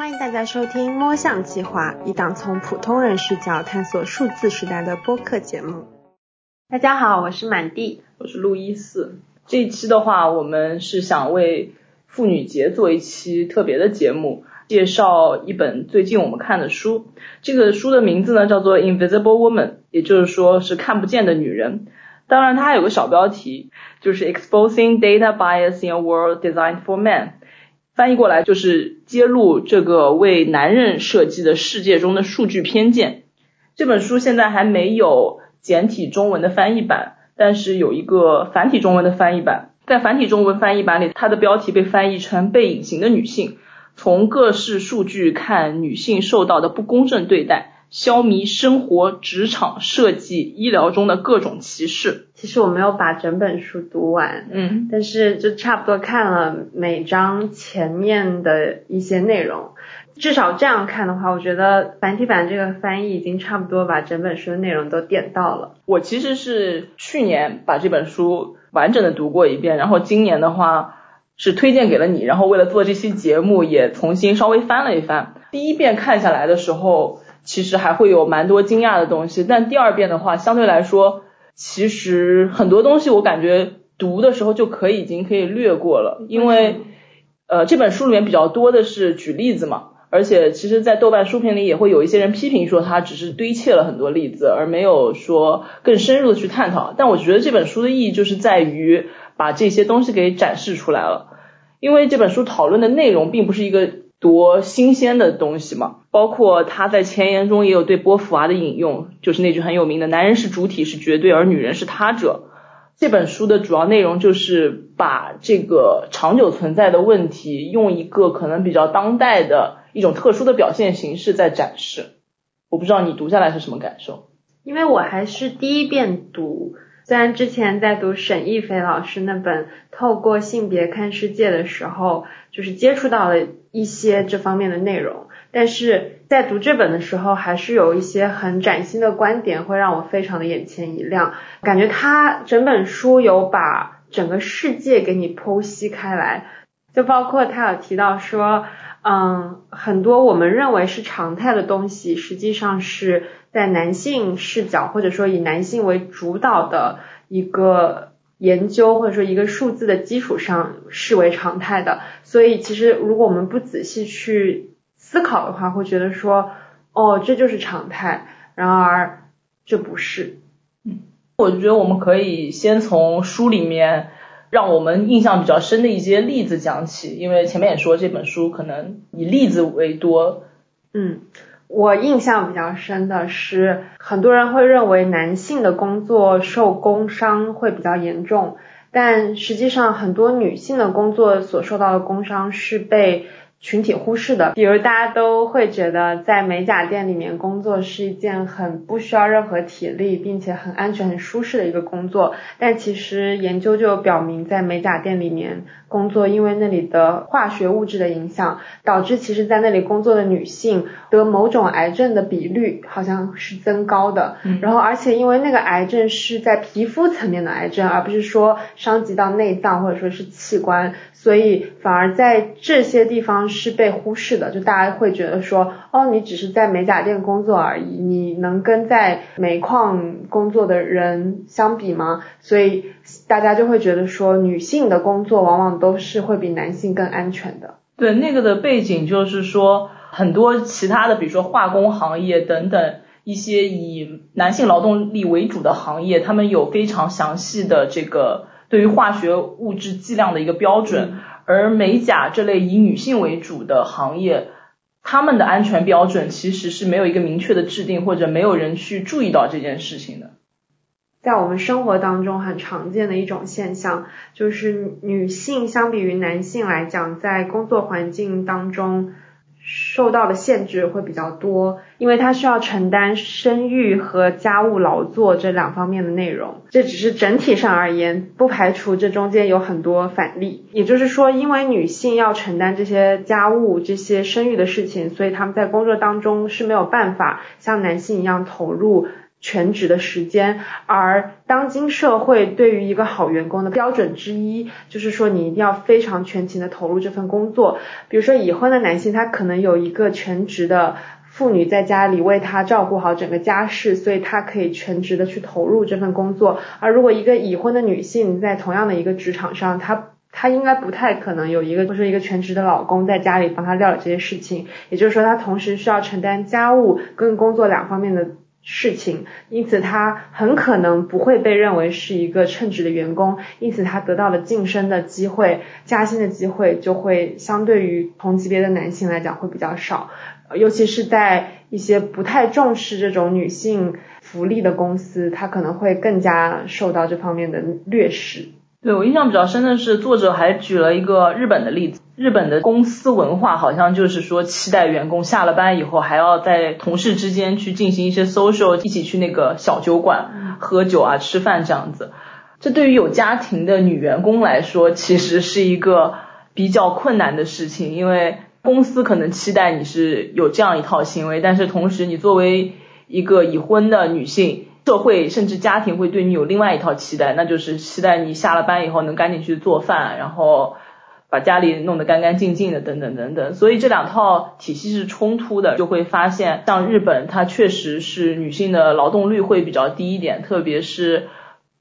欢迎大家收听《摸象计划》，一档从普通人视角探索数字时代的播客节目。大家好，我是满地，我是路易斯。这一期的话，我们是想为妇女节做一期特别的节目，介绍一本最近我们看的书。这个书的名字呢叫做《Invisible Woman》，也就是说是看不见的女人。当然，它还有个小标题，就是 Exposing Data Bias in a World Designed for Men。翻译过来就是揭露这个为男人设计的世界中的数据偏见。这本书现在还没有简体中文的翻译版，但是有一个繁体中文的翻译版。在繁体中文翻译版里，它的标题被翻译成“被隐形的女性”，从各式数据看女性受到的不公正对待。消弭生活、职场、设计、医疗中的各种歧视。其实我没有把整本书读完，嗯，但是就差不多看了每章前面的一些内容。至少这样看的话，我觉得繁体版这个翻译已经差不多把整本书的内容都点到了。我其实是去年把这本书完整的读过一遍，然后今年的话是推荐给了你，然后为了做这期节目也重新稍微翻了一翻。第一遍看下来的时候。其实还会有蛮多惊讶的东西，但第二遍的话，相对来说，其实很多东西我感觉读的时候就可以已经可以略过了，因为呃这本书里面比较多的是举例子嘛，而且其实，在豆瓣书评里也会有一些人批评说它只是堆砌了很多例子，而没有说更深入的去探讨。但我觉得这本书的意义就是在于把这些东西给展示出来了，因为这本书讨论的内容并不是一个。多新鲜的东西嘛，包括他在前言中也有对波伏娃的引用，就是那句很有名的“男人是主体是绝对，而女人是他者”。这本书的主要内容就是把这个长久存在的问题，用一个可能比较当代的一种特殊的表现形式在展示。我不知道你读下来是什么感受？因为我还是第一遍读。虽然之前在读沈亦菲老师那本《透过性别看世界》的时候，就是接触到了一些这方面的内容，但是在读这本的时候，还是有一些很崭新的观点，会让我非常的眼前一亮。感觉他整本书有把整个世界给你剖析开来，就包括他有提到说，嗯，很多我们认为是常态的东西，实际上是。在男性视角或者说以男性为主导的一个研究或者说一个数字的基础上视为常态的，所以其实如果我们不仔细去思考的话，会觉得说哦这就是常态，然而这不是。嗯，我觉得我们可以先从书里面让我们印象比较深的一些例子讲起，因为前面也说这本书可能以例子为多。嗯。我印象比较深的是，很多人会认为男性的工作受工伤会比较严重，但实际上很多女性的工作所受到的工伤是被。群体忽视的，比如大家都会觉得在美甲店里面工作是一件很不需要任何体力，并且很安全、很舒适的一个工作。但其实研究就表明，在美甲店里面工作，因为那里的化学物质的影响，导致其实在那里工作的女性得某种癌症的比率好像是增高的。然后，而且因为那个癌症是在皮肤层面的癌症，而不是说伤及到内脏或者说是器官，所以反而在这些地方。是被忽视的，就大家会觉得说，哦，你只是在美甲店工作而已，你能跟在煤矿工作的人相比吗？所以大家就会觉得说，女性的工作往往都是会比男性更安全的。对，那个的背景就是说，很多其他的，比如说化工行业等等一些以男性劳动力为主的行业，他们有非常详细的这个对于化学物质剂量的一个标准。而美甲这类以女性为主的行业，他们的安全标准其实是没有一个明确的制定，或者没有人去注意到这件事情的。在我们生活当中很常见的一种现象，就是女性相比于男性来讲，在工作环境当中。受到的限制会比较多，因为她需要承担生育和家务劳作这两方面的内容。这只是整体上而言，不排除这中间有很多反例。也就是说，因为女性要承担这些家务、这些生育的事情，所以他们在工作当中是没有办法像男性一样投入全职的时间，而当今社会对于一个好员工的标准之一，就是说你一定要非常全情的投入这份工作。比如说已婚的男性，他可能有一个全职的妇女在家里为他照顾好整个家事，所以他可以全职的去投入这份工作。而如果一个已婚的女性在同样的一个职场上，她她应该不太可能有一个或者一个全职的老公在家里帮她料理这些事情。也就是说，她同时需要承担家务跟工作两方面的。事情，因此他很可能不会被认为是一个称职的员工，因此他得到的晋升的机会、加薪的机会就会相对于同级别的男性来讲会比较少，尤其是在一些不太重视这种女性福利的公司，他可能会更加受到这方面的劣势。对我印象比较深的是，作者还举了一个日本的例子。日本的公司文化好像就是说，期待员工下了班以后还要在同事之间去进行一些 social，一起去那个小酒馆喝酒啊、吃饭这样子。这对于有家庭的女员工来说，其实是一个比较困难的事情，因为公司可能期待你是有这样一套行为，但是同时你作为一个已婚的女性。社会甚至家庭会对你有另外一套期待，那就是期待你下了班以后能赶紧去做饭，然后把家里弄得干干净净的，等等等等。所以这两套体系是冲突的，就会发现像日本，它确实是女性的劳动率会比较低一点，特别是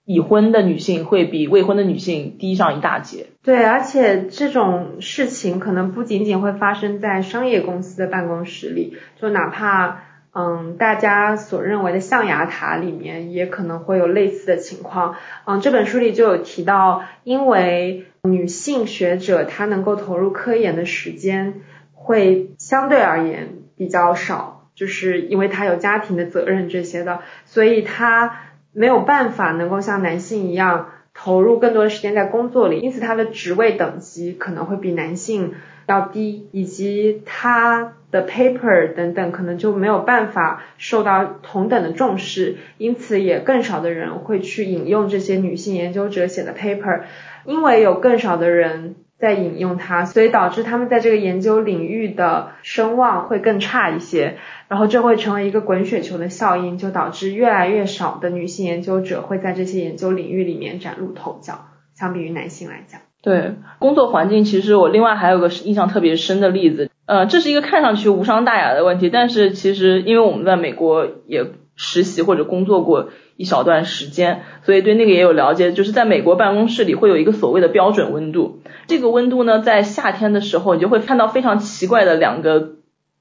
已婚的女性会比未婚的女性低上一大截。对，而且这种事情可能不仅仅会发生在商业公司的办公室里，就哪怕。嗯，大家所认为的象牙塔里面也可能会有类似的情况。嗯，这本书里就有提到，因为女性学者她能够投入科研的时间会相对而言比较少，就是因为她有家庭的责任这些的，所以她没有办法能够像男性一样投入更多的时间在工作里，因此她的职位等级可能会比男性要低，以及她。的 paper 等等，可能就没有办法受到同等的重视，因此也更少的人会去引用这些女性研究者写的 paper，因为有更少的人在引用它，所以导致他们在这个研究领域的声望会更差一些，然后这会成为一个滚雪球的效应，就导致越来越少的女性研究者会在这些研究领域里面崭露头角，相比于男性来讲。对工作环境，其实我另外还有个印象特别深的例子，呃，这是一个看上去无伤大雅的问题，但是其实因为我们在美国也实习或者工作过一小段时间，所以对那个也有了解。就是在美国办公室里会有一个所谓的标准温度，这个温度呢，在夏天的时候，你就会看到非常奇怪的两个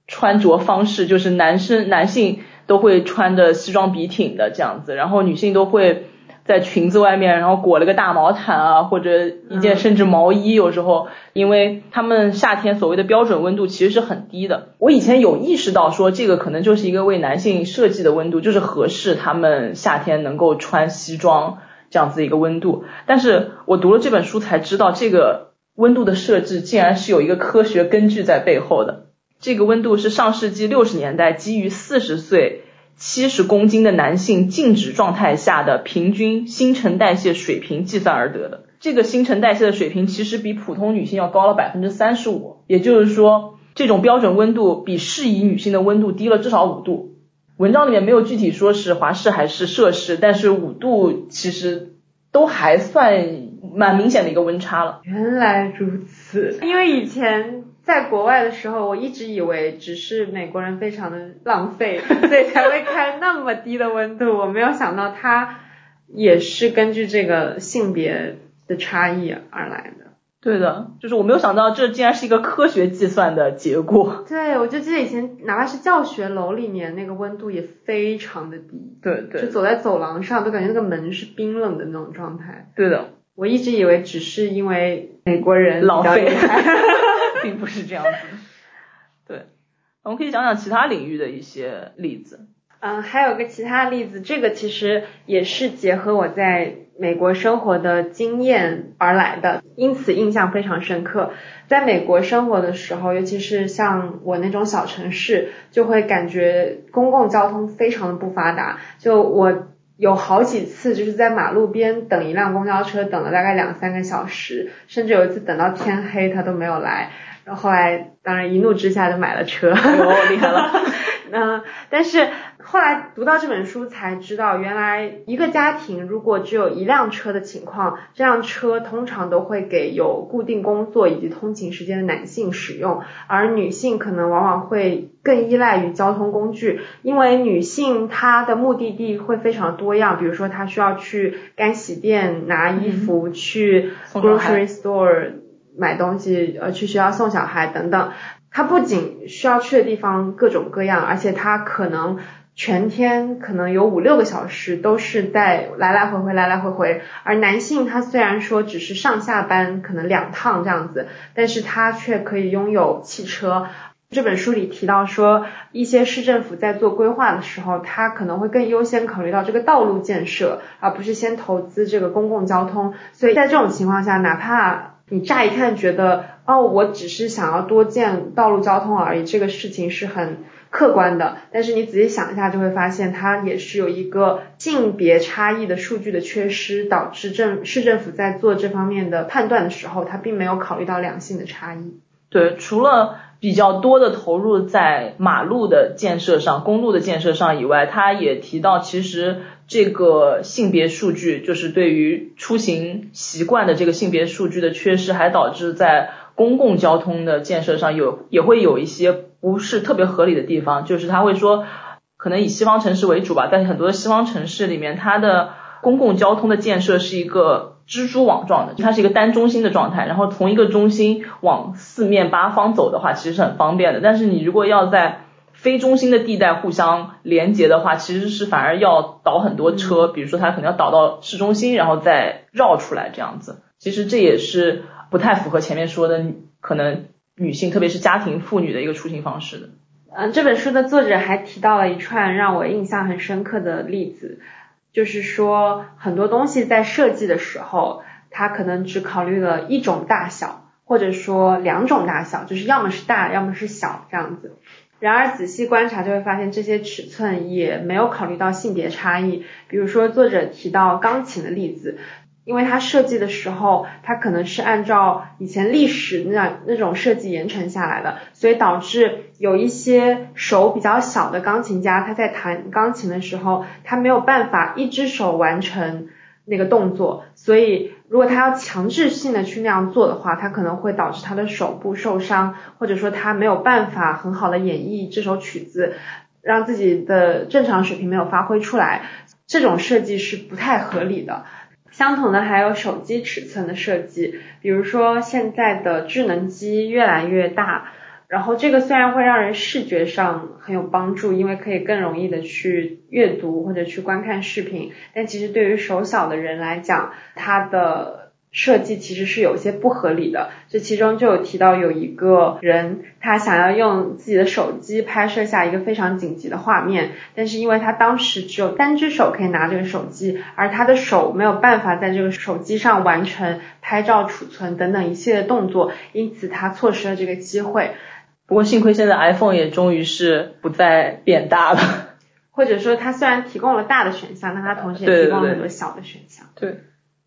穿着方式，就是男生男性都会穿的西装笔挺的这样子，然后女性都会。在裙子外面，然后裹了个大毛毯啊，或者一件甚至毛衣，有时候，因为他们夏天所谓的标准温度其实是很低的。我以前有意识到说，这个可能就是一个为男性设计的温度，就是合适他们夏天能够穿西装这样子一个温度。但是我读了这本书才知道，这个温度的设置竟然是有一个科学根据在背后的。这个温度是上世纪六十年代基于四十岁。七十公斤的男性静止状态下的平均新陈代谢水平计算而得的。这个新陈代谢的水平其实比普通女性要高了百分之三十五，也就是说，这种标准温度比适宜女性的温度低了至少五度。文章里面没有具体说是华氏还是摄氏，但是五度其实都还算蛮明显的一个温差了。原来如此，因为以前。在国外的时候，我一直以为只是美国人非常的浪费，所以才会开那么低的温度。我没有想到它也是根据这个性别的差异而来的。对的，就是我没有想到这竟然是一个科学计算的结果。对，我就记得以前哪怕是教学楼里面那个温度也非常的低。对对。就走在走廊上都感觉那个门是冰冷的那种状态。对的。我一直以为只是因为美国人浪费。并不是这样子，对，我们可以讲讲其他领域的一些例子。嗯，还有个其他例子，这个其实也是结合我在美国生活的经验而来的，因此印象非常深刻。在美国生活的时候，尤其是像我那种小城市，就会感觉公共交通非常的不发达。就我有好几次就是在马路边等一辆公交车，等了大概两三个小时，甚至有一次等到天黑，他都没有来。然后后来，当然一怒之下就买了车，哦，厉害了。嗯，但是后来读到这本书才知道，原来一个家庭如果只有一辆车的情况，这辆车通常都会给有固定工作以及通勤时间的男性使用，而女性可能往往会更依赖于交通工具，因为女性她的目的地会非常多样，比如说她需要去干洗店拿衣服，去 grocery store 买东西，呃，去学校送小孩等等。他不仅需要去的地方各种各样，而且他可能全天可能有五六个小时都是在来来回回来来回回。而男性他虽然说只是上下班可能两趟这样子，但是他却可以拥有汽车。这本书里提到说，一些市政府在做规划的时候，他可能会更优先考虑到这个道路建设，而不是先投资这个公共交通。所以在这种情况下，哪怕你乍一看觉得哦，我只是想要多建道路交通而已，这个事情是很客观的。但是你仔细想一下，就会发现它也是有一个性别差异的数据的缺失，导致政市政府在做这方面的判断的时候，它并没有考虑到两性的差异。对，除了比较多的投入在马路的建设上、公路的建设上以外，他也提到其实。这个性别数据就是对于出行习惯的这个性别数据的缺失，还导致在公共交通的建设上有也会有一些不是特别合理的地方。就是他会说，可能以西方城市为主吧，但是很多西方城市里面，它的公共交通的建设是一个蜘蛛网状的，它是一个单中心的状态，然后从一个中心往四面八方走的话，其实是很方便的。但是你如果要在非中心的地带互相连接的话，其实是反而要倒很多车，比如说它可能要倒到市中心，然后再绕出来这样子。其实这也是不太符合前面说的可能女性，特别是家庭妇女的一个出行方式的。嗯，这本书的作者还提到了一串让我印象很深刻的例子，就是说很多东西在设计的时候，它可能只考虑了一种大小，或者说两种大小，就是要么是大，要么是小这样子。然而仔细观察就会发现，这些尺寸也没有考虑到性别差异。比如说，作者提到钢琴的例子，因为他设计的时候，他可能是按照以前历史那那种设计延承下来的，所以导致有一些手比较小的钢琴家，他在弹钢琴的时候，他没有办法一只手完成那个动作，所以。如果他要强制性的去那样做的话，他可能会导致他的手部受伤，或者说他没有办法很好的演绎这首曲子，让自己的正常水平没有发挥出来。这种设计是不太合理的。相同的还有手机尺寸的设计，比如说现在的智能机越来越大。然后这个虽然会让人视觉上很有帮助，因为可以更容易的去阅读或者去观看视频，但其实对于手小的人来讲，它的设计其实是有些不合理的。这其中就有提到有一个人，他想要用自己的手机拍摄下一个非常紧急的画面，但是因为他当时只有单只手可以拿这个手机，而他的手没有办法在这个手机上完成拍照、储存等等一系列动作，因此他错失了这个机会。不过幸亏现在 iPhone 也终于是不再变大了，或者说它虽然提供了大的选项，但它同时也提供了很多小的选项。对，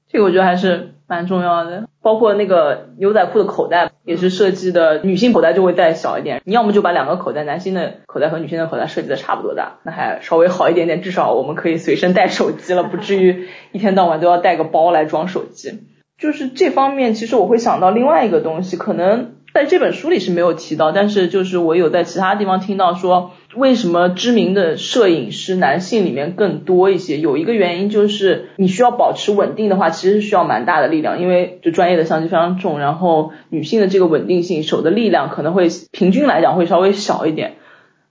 这个我觉得还是蛮重要的。包括那个牛仔裤的口袋也是设计的，女性口袋就会再小一点。你要么就把两个口袋，男性的口袋和女性的口袋设计的差不多大，那还稍微好一点点，至少我们可以随身带手机了，不至于一天到晚都要带个包来装手机。就是这方面，其实我会想到另外一个东西，可能。在这本书里是没有提到，但是就是我有在其他地方听到说，为什么知名的摄影师男性里面更多一些？有一个原因就是你需要保持稳定的话，其实是需要蛮大的力量，因为就专业的相机非常重，然后女性的这个稳定性手的力量可能会平均来讲会稍微小一点，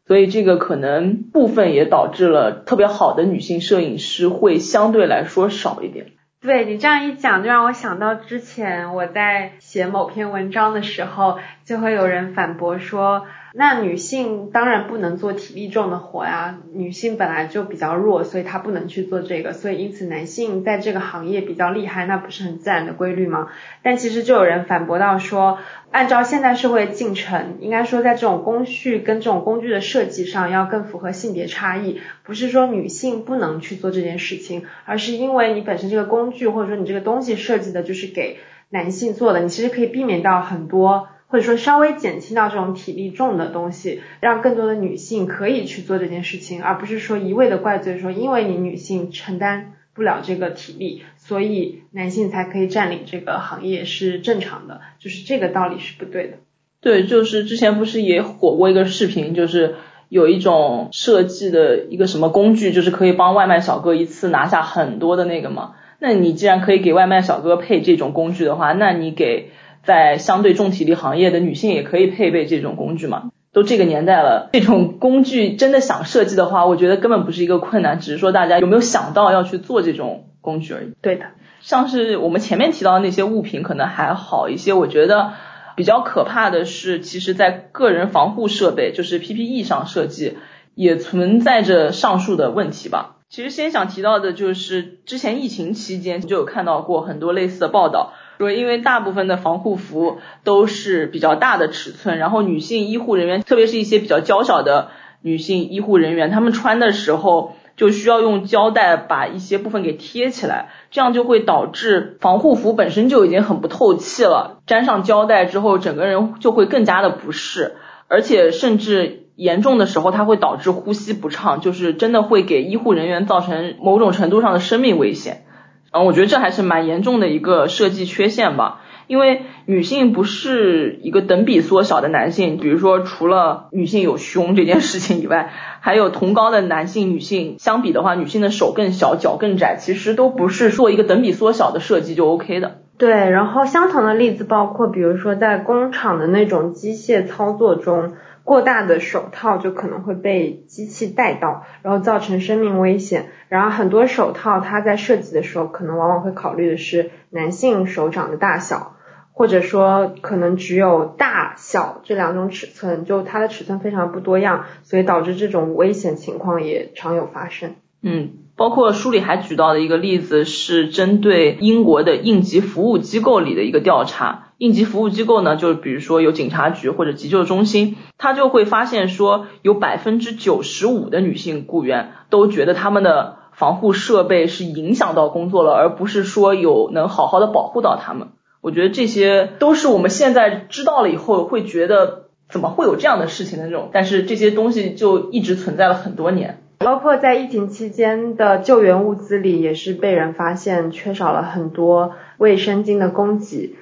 所以这个可能部分也导致了特别好的女性摄影师会相对来说少一点。对你这样一讲，就让我想到之前我在写某篇文章的时候，就会有人反驳说。那女性当然不能做体力重的活呀，女性本来就比较弱，所以她不能去做这个，所以因此男性在这个行业比较厉害，那不是很自然的规律吗？但其实就有人反驳到说，按照现代社会进程，应该说在这种工序跟这种工具的设计上要更符合性别差异，不是说女性不能去做这件事情，而是因为你本身这个工具或者说你这个东西设计的就是给男性做的，你其实可以避免到很多。或者说稍微减轻到这种体力重的东西，让更多的女性可以去做这件事情，而不是说一味的怪罪说因为你女性承担不了这个体力，所以男性才可以占领这个行业是正常的，就是这个道理是不对的。对，就是之前不是也火过一个视频，就是有一种设计的一个什么工具，就是可以帮外卖小哥一次拿下很多的那个嘛。那你既然可以给外卖小哥配这种工具的话，那你给在相对重体力行业的女性也可以配备这种工具嘛？都这个年代了，这种工具真的想设计的话，我觉得根本不是一个困难，只是说大家有没有想到要去做这种工具而已。对的，像是我们前面提到的那些物品可能还好一些，我觉得比较可怕的是，其实在个人防护设备，就是 PPE 上设计也存在着上述的问题吧。其实先想提到的就是之前疫情期间就有看到过很多类似的报道，说因为大部分的防护服都是比较大的尺寸，然后女性医护人员，特别是一些比较娇小的女性医护人员，她们穿的时候就需要用胶带把一些部分给贴起来，这样就会导致防护服本身就已经很不透气了，粘上胶带之后，整个人就会更加的不适，而且甚至。严重的时候，它会导致呼吸不畅，就是真的会给医护人员造成某种程度上的生命危险。嗯，我觉得这还是蛮严重的一个设计缺陷吧。因为女性不是一个等比缩小的男性，比如说除了女性有胸这件事情以外，还有同高的男性、女性相比的话，女性的手更小、脚更窄，其实都不是做一个等比缩小的设计就 OK 的。对，然后相同的例子包括，比如说在工厂的那种机械操作中。过大的手套就可能会被机器带到，然后造成生命危险。然后很多手套它在设计的时候，可能往往会考虑的是男性手掌的大小，或者说可能只有大小这两种尺寸，就它的尺寸非常不多样，所以导致这种危险情况也常有发生。嗯，包括书里还举到的一个例子是针对英国的应急服务机构里的一个调查。应急服务机构呢，就比如说有警察局或者急救中心，他就会发现说，有百分之九十五的女性雇员都觉得他们的防护设备是影响到工作了，而不是说有能好好的保护到他们。我觉得这些都是我们现在知道了以后会觉得怎么会有这样的事情的那种，但是这些东西就一直存在了很多年，包括在疫情期间的救援物资里，也是被人发现缺少了很多卫生巾的供给。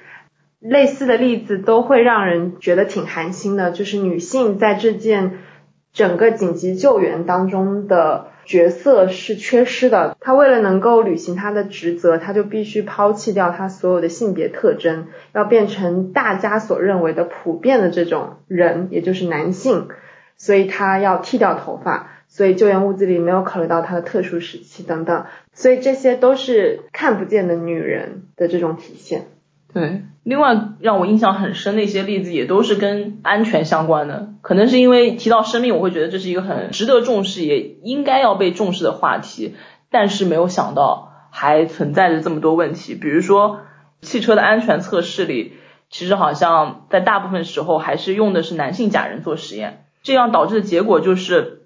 类似的例子都会让人觉得挺寒心的，就是女性在这件整个紧急救援当中的角色是缺失的。她为了能够履行她的职责，她就必须抛弃掉她所有的性别特征，要变成大家所认为的普遍的这种人，也就是男性。所以她要剃掉头发，所以救援物资里没有考虑到她的特殊时期等等，所以这些都是看不见的女人的这种体现。对，另外让我印象很深的一些例子也都是跟安全相关的，可能是因为提到生命，我会觉得这是一个很值得重视，也应该要被重视的话题。但是没有想到还存在着这么多问题，比如说汽车的安全测试里，其实好像在大部分时候还是用的是男性假人做实验，这样导致的结果就是，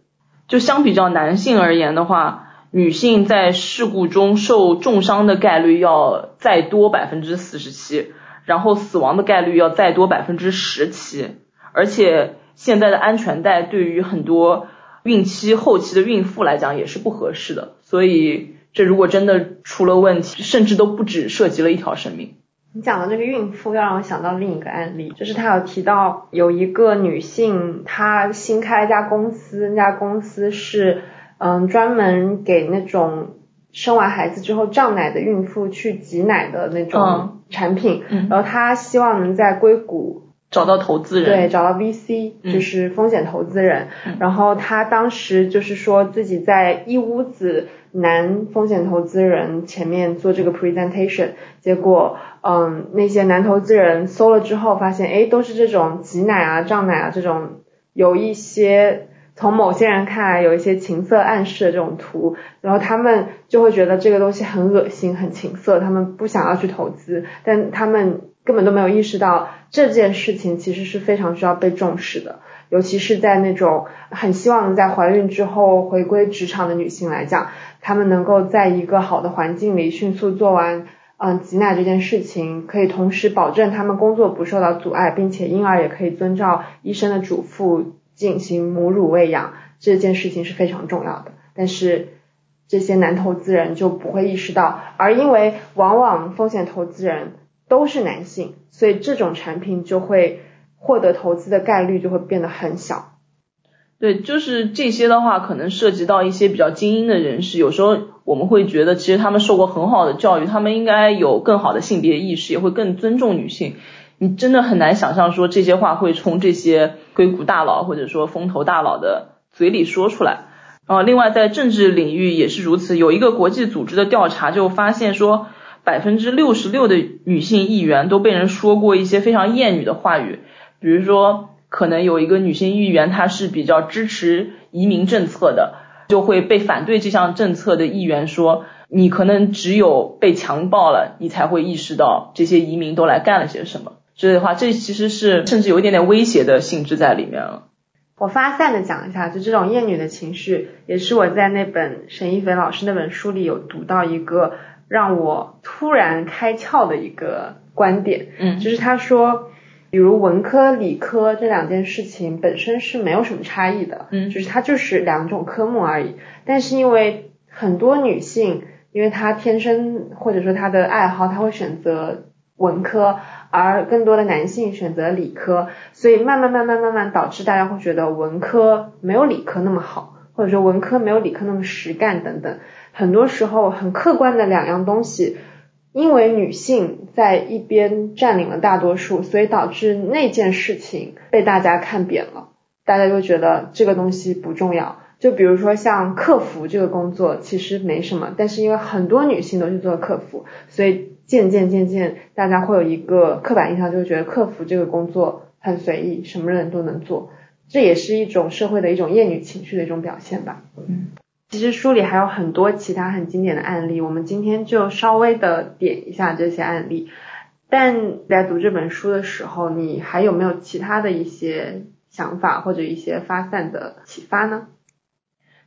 就相比较男性而言的话。女性在事故中受重伤的概率要再多百分之四十七，然后死亡的概率要再多百分之十七，而且现在的安全带对于很多孕期后期的孕妇来讲也是不合适的，所以这如果真的出了问题，甚至都不止涉及了一条生命。你讲的那个孕妇，要让我想到另一个案例，就是他有提到有一个女性，她新开一家公司，那家公司是。嗯，专门给那种生完孩子之后胀奶的孕妇去挤奶的那种产品，然后他希望能在硅谷找到投资人，对，找到 VC，就是风险投资人。然后他当时就是说自己在一屋子男风险投资人前面做这个 presentation，结果嗯那些男投资人搜了之后发现，哎，都是这种挤奶啊、胀奶啊这种有一些。从某些人看来，有一些情色暗示的这种图，然后他们就会觉得这个东西很恶心、很情色，他们不想要去投资，但他们根本都没有意识到这件事情其实是非常需要被重视的，尤其是在那种很希望在怀孕之后回归职场的女性来讲，她们能够在一个好的环境里迅速做完。嗯，挤奶这件事情可以同时保证他们工作不受到阻碍，并且婴儿也可以遵照医生的嘱咐进行母乳喂养，这件事情是非常重要的。但是这些男投资人就不会意识到，而因为往往风险投资人都是男性，所以这种产品就会获得投资的概率就会变得很小。对，就是这些的话，可能涉及到一些比较精英的人士。有时候我们会觉得，其实他们受过很好的教育，他们应该有更好的性别意识，也会更尊重女性。你真的很难想象说这些话会从这些硅谷大佬或者说风投大佬的嘴里说出来。啊，另外在政治领域也是如此。有一个国际组织的调查就发现说，百分之六十六的女性议员都被人说过一些非常厌女的话语，比如说。可能有一个女性议员，她是比较支持移民政策的，就会被反对这项政策的议员说，你可能只有被强暴了，你才会意识到这些移民都来干了些什么。之类的话，这其实是甚至有一点点威胁的性质在里面了。我发散的讲一下，就这种厌女的情绪，也是我在那本沈一菲老师那本书里有读到一个让我突然开窍的一个观点，嗯，就是他说。比如文科、理科这两件事情本身是没有什么差异的，嗯，就是它就是两种科目而已。但是因为很多女性，因为她天生或者说她的爱好，她会选择文科，而更多的男性选择理科，所以慢慢慢慢慢慢导致大家会觉得文科没有理科那么好，或者说文科没有理科那么实干等等。很多时候很客观的两样东西。因为女性在一边占领了大多数，所以导致那件事情被大家看扁了，大家就觉得这个东西不重要。就比如说像客服这个工作，其实没什么，但是因为很多女性都去做客服，所以渐渐渐渐大家会有一个刻板印象，就是觉得客服这个工作很随意，什么人都能做，这也是一种社会的一种厌女情绪的一种表现吧。嗯。其实书里还有很多其他很经典的案例，我们今天就稍微的点一下这些案例。但在读这本书的时候，你还有没有其他的一些想法或者一些发散的启发呢？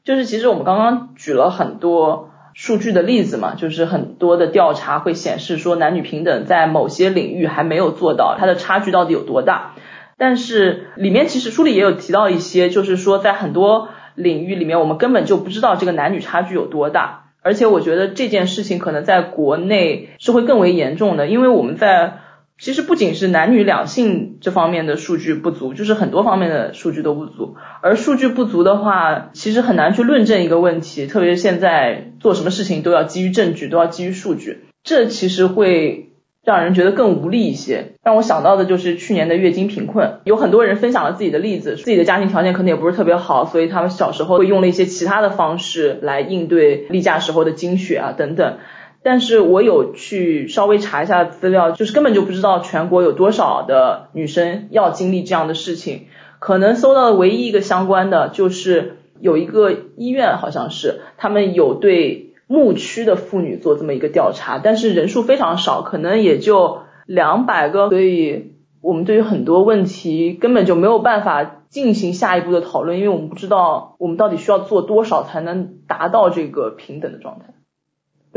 就是其实我们刚刚举了很多数据的例子嘛，就是很多的调查会显示说男女平等在某些领域还没有做到，它的差距到底有多大？但是里面其实书里也有提到一些，就是说在很多。领域里面，我们根本就不知道这个男女差距有多大，而且我觉得这件事情可能在国内是会更为严重的，因为我们在其实不仅是男女两性这方面的数据不足，就是很多方面的数据都不足，而数据不足的话，其实很难去论证一个问题，特别是现在做什么事情都要基于证据，都要基于数据，这其实会。让人觉得更无力一些。让我想到的就是去年的月经贫困，有很多人分享了自己的例子，自己的家庭条件可能也不是特别好，所以他们小时候会用了一些其他的方式来应对例假时候的经血啊等等。但是我有去稍微查一下资料，就是根本就不知道全国有多少的女生要经历这样的事情。可能搜到的唯一一个相关的，就是有一个医院好像是他们有对。牧区的妇女做这么一个调查，但是人数非常少，可能也就两百个，所以我们对于很多问题根本就没有办法进行下一步的讨论，因为我们不知道我们到底需要做多少才能达到这个平等的状态。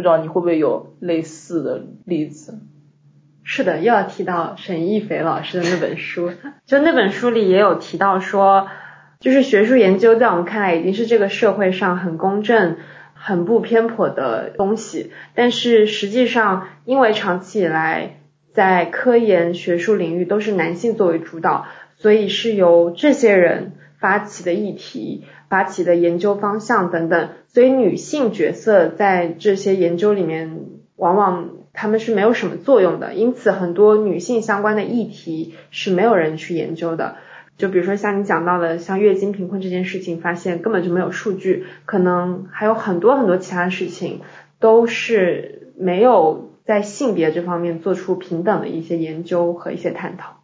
不知道你会不会有类似的例子？是的，又要提到沈亦斐老师的那本书，就那本书里也有提到说，就是学术研究在我们看来已经是这个社会上很公正。很不偏颇的东西，但是实际上，因为长期以来在科研学术领域都是男性作为主导，所以是由这些人发起的议题、发起的研究方向等等，所以女性角色在这些研究里面往往他们是没有什么作用的，因此很多女性相关的议题是没有人去研究的。就比如说像你讲到的，像月经贫困这件事情，发现根本就没有数据，可能还有很多很多其他事情，都是没有在性别这方面做出平等的一些研究和一些探讨。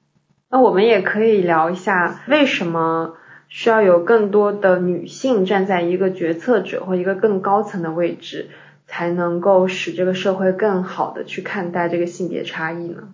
那我们也可以聊一下，为什么需要有更多的女性站在一个决策者或一个更高层的位置，才能够使这个社会更好的去看待这个性别差异呢？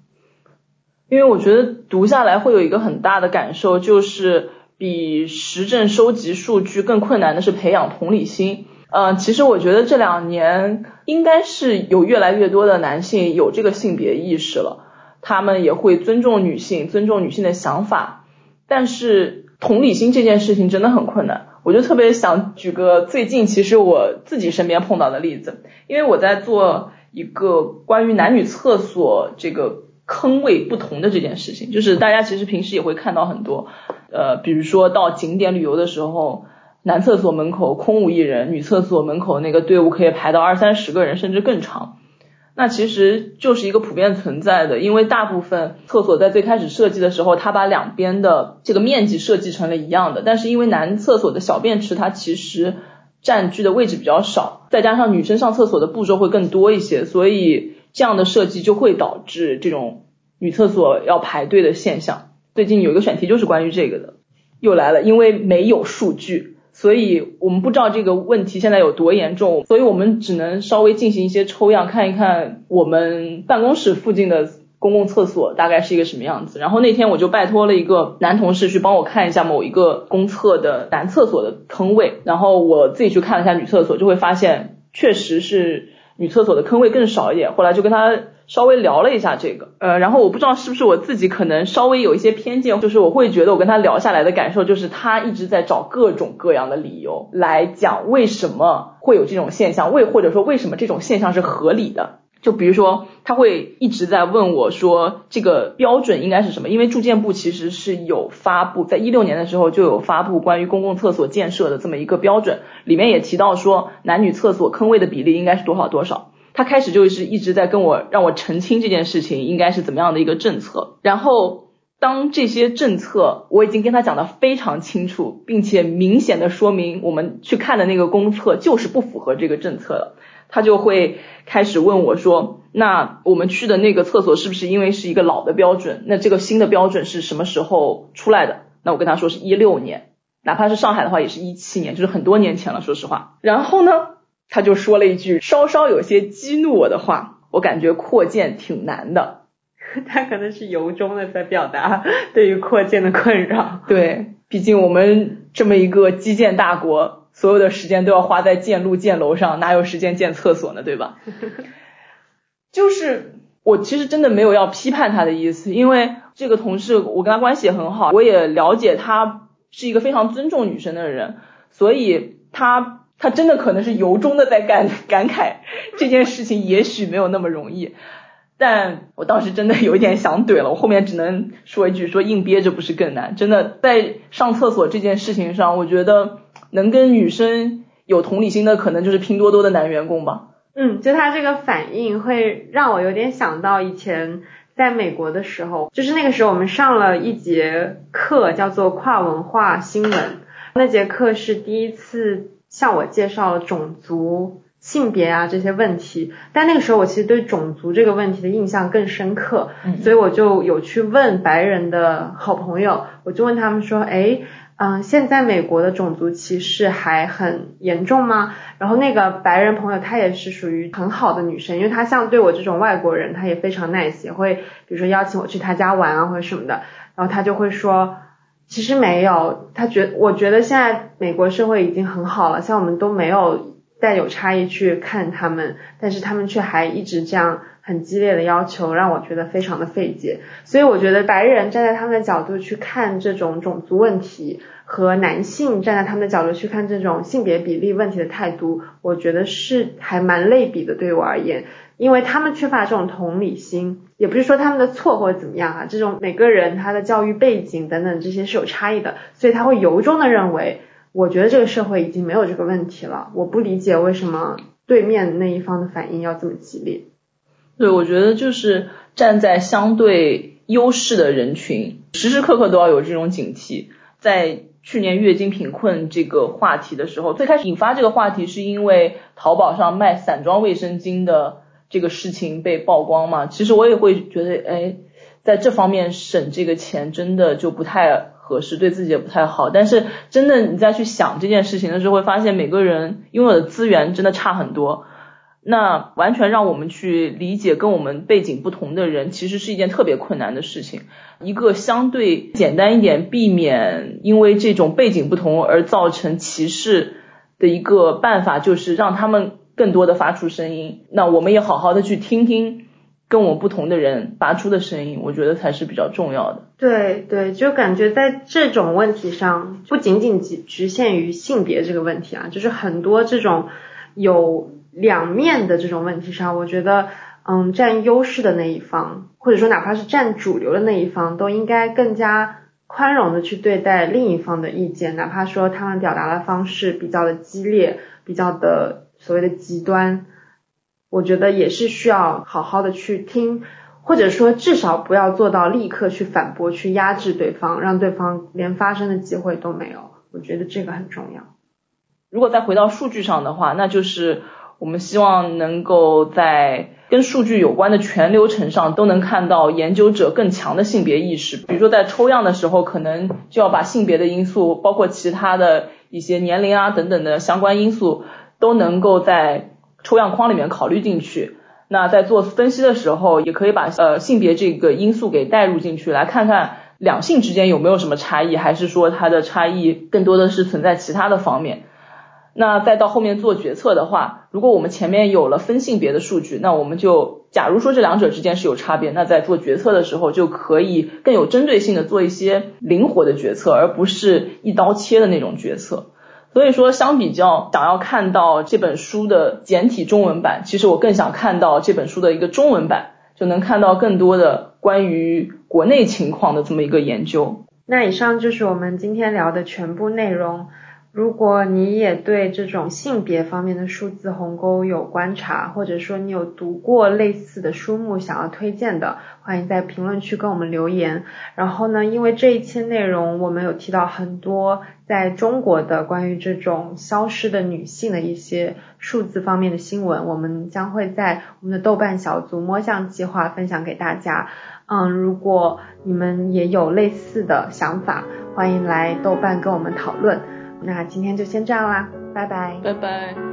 因为我觉得读下来会有一个很大的感受，就是比实证收集数据更困难的是培养同理心。嗯，其实我觉得这两年应该是有越来越多的男性有这个性别意识了，他们也会尊重女性，尊重女性的想法。但是同理心这件事情真的很困难，我就特别想举个最近其实我自己身边碰到的例子，因为我在做一个关于男女厕所这个坑位不同的这件事情，就是大家其实平时也会看到很多，呃，比如说到景点旅游的时候。男厕所门口空无一人，女厕所门口那个队伍可以排到二三十个人，甚至更长。那其实就是一个普遍存在的，因为大部分厕所在最开始设计的时候，它把两边的这个面积设计成了一样的。但是因为男厕所的小便池它其实占据的位置比较少，再加上女生上厕所的步骤会更多一些，所以这样的设计就会导致这种女厕所要排队的现象。最近有一个选题就是关于这个的，又来了，因为没有数据。所以我们不知道这个问题现在有多严重，所以我们只能稍微进行一些抽样，看一看我们办公室附近的公共厕所大概是一个什么样子。然后那天我就拜托了一个男同事去帮我看一下某一个公厕的男厕所的坑位，然后我自己去看了一下女厕所，就会发现确实是女厕所的坑位更少一点。后来就跟他。稍微聊了一下这个，呃，然后我不知道是不是我自己可能稍微有一些偏见，就是我会觉得我跟他聊下来的感受就是他一直在找各种各样的理由来讲为什么会有这种现象，为或者说为什么这种现象是合理的。就比如说他会一直在问我说这个标准应该是什么，因为住建部其实是有发布，在一六年的时候就有发布关于公共厕所建设的这么一个标准，里面也提到说男女厕所坑位的比例应该是多少多少。他开始就是一直在跟我让我澄清这件事情应该是怎么样的一个政策，然后当这些政策我已经跟他讲的非常清楚，并且明显的说明我们去看的那个公厕就是不符合这个政策了，他就会开始问我说，那我们去的那个厕所是不是因为是一个老的标准？那这个新的标准是什么时候出来的？那我跟他说是一六年，哪怕是上海的话也是一七年，就是很多年前了，说实话。然后呢？他就说了一句稍稍有些激怒我的话，我感觉扩建挺难的。他可能是由衷的在表达对于扩建的困扰。对，毕竟我们这么一个基建大国，所有的时间都要花在建路建楼上，哪有时间建厕所呢？对吧？就是我其实真的没有要批判他的意思，因为这个同事我跟他关系也很好，我也了解他是一个非常尊重女生的人，所以他。他真的可能是由衷的在感感慨这件事情，也许没有那么容易，但我当时真的有一点想怼了，我后面只能说一句，说硬憋着不是更难？真的在上厕所这件事情上，我觉得能跟女生有同理心的，可能就是拼多多的男员工吧。嗯，就他这个反应会让我有点想到以前在美国的时候，就是那个时候我们上了一节课叫做跨文化新闻，那节课是第一次。向我介绍了种族、性别啊这些问题，但那个时候我其实对种族这个问题的印象更深刻，所以我就有去问白人的好朋友，我就问他们说，哎，嗯，现在美国的种族歧视还很严重吗？然后那个白人朋友她也是属于很好的女生，因为她像对我这种外国人，她也非常 nice，也会比如说邀请我去她家玩啊或者什么的，然后她就会说。其实没有，他觉我觉得现在美国社会已经很好了，像我们都没有带有差异去看他们，但是他们却还一直这样很激烈的要求，让我觉得非常的费解。所以我觉得白人站在他们的角度去看这种种族问题，和男性站在他们的角度去看这种性别比例问题的态度，我觉得是还蛮类比的，对我而言。因为他们缺乏这种同理心，也不是说他们的错或者怎么样啊，这种每个人他的教育背景等等这些是有差异的，所以他会由衷的认为，我觉得这个社会已经没有这个问题了，我不理解为什么对面那一方的反应要这么激烈。对，我觉得就是站在相对优势的人群，时时刻刻都要有这种警惕。在去年月经贫困这个话题的时候，最开始引发这个话题是因为淘宝上卖散装卫生巾的。这个事情被曝光嘛，其实我也会觉得，哎，在这方面省这个钱真的就不太合适，对自己也不太好。但是真的你再去想这件事情的时候，会发现每个人拥有的资源真的差很多。那完全让我们去理解跟我们背景不同的人，其实是一件特别困难的事情。一个相对简单一点，避免因为这种背景不同而造成歧视。的一个办法就是让他们更多的发出声音。那我们也好好的去听听跟我不同的人发出的声音，我觉得才是比较重要的。对对，就感觉在这种问题上，不仅仅局局限于性别这个问题啊，就是很多这种有两面的这种问题上，我觉得。嗯，占优势的那一方，或者说哪怕是占主流的那一方，都应该更加宽容的去对待另一方的意见，哪怕说他们表达的方式比较的激烈，比较的所谓的极端，我觉得也是需要好好的去听，或者说至少不要做到立刻去反驳、去压制对方，让对方连发声的机会都没有。我觉得这个很重要。如果再回到数据上的话，那就是我们希望能够在。跟数据有关的全流程上都能看到研究者更强的性别意识，比如说在抽样的时候，可能就要把性别的因素，包括其他的一些年龄啊等等的相关因素，都能够在抽样框里面考虑进去。那在做分析的时候，也可以把呃性别这个因素给带入进去，来看看两性之间有没有什么差异，还是说它的差异更多的是存在其他的方面。那再到后面做决策的话，如果我们前面有了分性别的数据，那我们就假如说这两者之间是有差别，那在做决策的时候就可以更有针对性的做一些灵活的决策，而不是一刀切的那种决策。所以说，相比较想要看到这本书的简体中文版，其实我更想看到这本书的一个中文版，就能看到更多的关于国内情况的这么一个研究。那以上就是我们今天聊的全部内容。如果你也对这种性别方面的数字鸿沟有观察，或者说你有读过类似的书目想要推荐的，欢迎在评论区跟我们留言。然后呢，因为这一期内容我们有提到很多在中国的关于这种消失的女性的一些数字方面的新闻，我们将会在我们的豆瓣小组摸象计划分享给大家。嗯，如果你们也有类似的想法，欢迎来豆瓣跟我们讨论。那今天就先这样啦，拜拜，拜拜。